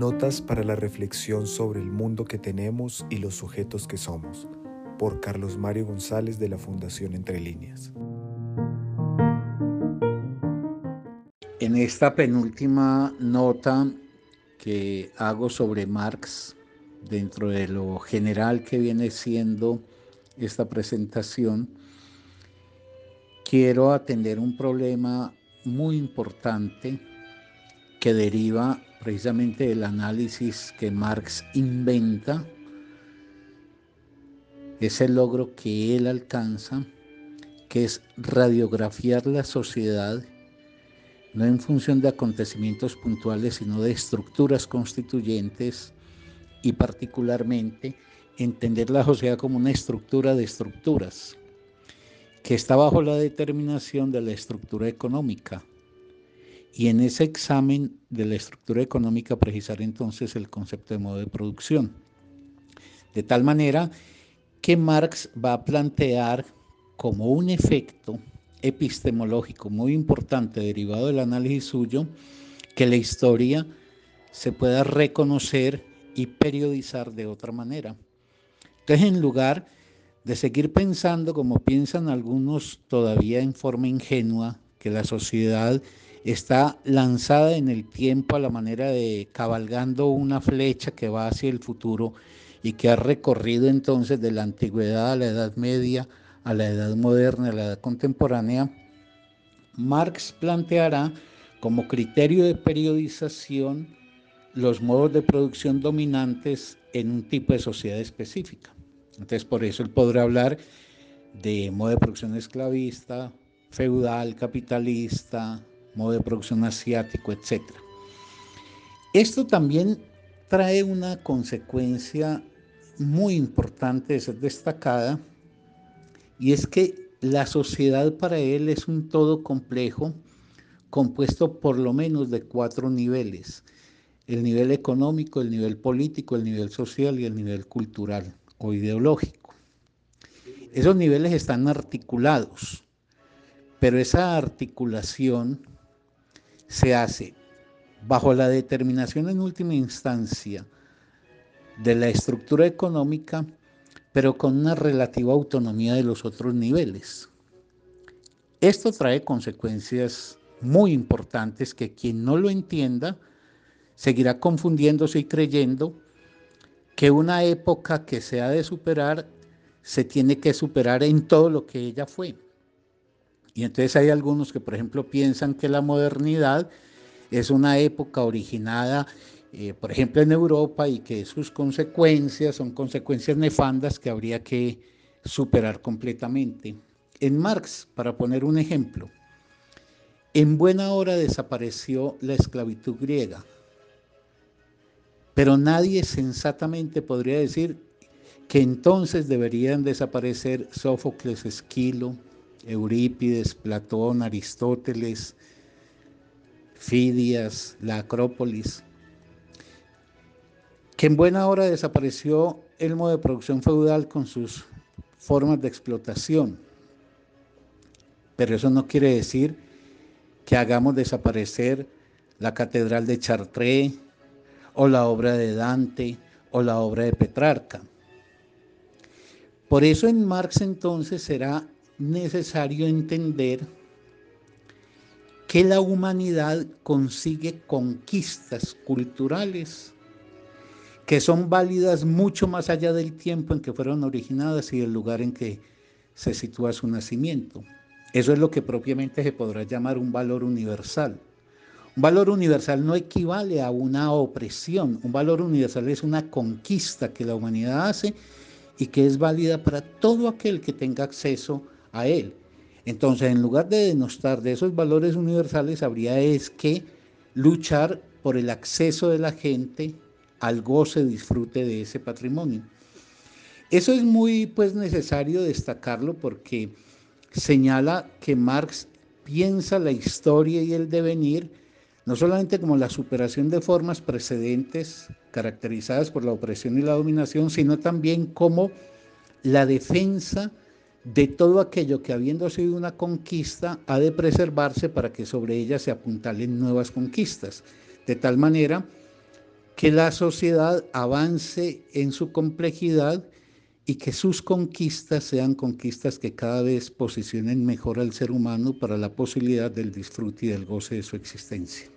Notas para la reflexión sobre el mundo que tenemos y los sujetos que somos, por Carlos Mario González de la Fundación Entre Líneas. En esta penúltima nota que hago sobre Marx, dentro de lo general que viene siendo esta presentación, quiero atender un problema muy importante que deriva precisamente del análisis que Marx inventa, ese logro que él alcanza, que es radiografiar la sociedad, no en función de acontecimientos puntuales, sino de estructuras constituyentes y particularmente entender la sociedad como una estructura de estructuras, que está bajo la determinación de la estructura económica y en ese examen de la estructura económica precisar entonces el concepto de modo de producción. De tal manera que Marx va a plantear como un efecto epistemológico muy importante derivado del análisis suyo, que la historia se pueda reconocer y periodizar de otra manera. Entonces, en lugar de seguir pensando como piensan algunos todavía en forma ingenua, que la sociedad está lanzada en el tiempo a la manera de cabalgando una flecha que va hacia el futuro y que ha recorrido entonces de la antigüedad a la Edad Media, a la Edad Moderna, a la Edad Contemporánea, Marx planteará como criterio de periodización los modos de producción dominantes en un tipo de sociedad específica. Entonces, por eso él podrá hablar de modo de producción esclavista, feudal, capitalista, modo de producción asiático, etc. Esto también trae una consecuencia muy importante de ser destacada y es que la sociedad para él es un todo complejo compuesto por lo menos de cuatro niveles. El nivel económico, el nivel político, el nivel social y el nivel cultural o ideológico. Esos niveles están articulados, pero esa articulación se hace bajo la determinación en última instancia de la estructura económica, pero con una relativa autonomía de los otros niveles. Esto trae consecuencias muy importantes que quien no lo entienda seguirá confundiéndose y creyendo que una época que se ha de superar se tiene que superar en todo lo que ella fue. Y entonces hay algunos que, por ejemplo, piensan que la modernidad es una época originada, eh, por ejemplo, en Europa y que sus consecuencias son consecuencias nefandas que habría que superar completamente. En Marx, para poner un ejemplo, en buena hora desapareció la esclavitud griega, pero nadie sensatamente podría decir que entonces deberían desaparecer Sófocles, Esquilo, Eurípides, Platón, Aristóteles, Fidias, la Acrópolis, que en buena hora desapareció el modo de producción feudal con sus formas de explotación. Pero eso no quiere decir que hagamos desaparecer la Catedral de Chartres o la obra de Dante o la obra de Petrarca. Por eso en Marx entonces será necesario entender que la humanidad consigue conquistas culturales que son válidas mucho más allá del tiempo en que fueron originadas y del lugar en que se sitúa su nacimiento. Eso es lo que propiamente se podrá llamar un valor universal. Un valor universal no equivale a una opresión, un valor universal es una conquista que la humanidad hace y que es válida para todo aquel que tenga acceso a él. Entonces, en lugar de denostar de esos valores universales, habría es que luchar por el acceso de la gente al goce, disfrute de ese patrimonio. Eso es muy pues necesario destacarlo porque señala que Marx piensa la historia y el devenir no solamente como la superación de formas precedentes caracterizadas por la opresión y la dominación, sino también como la defensa de todo aquello que habiendo sido una conquista ha de preservarse para que sobre ella se apuntalen nuevas conquistas, de tal manera que la sociedad avance en su complejidad y que sus conquistas sean conquistas que cada vez posicionen mejor al ser humano para la posibilidad del disfrute y del goce de su existencia.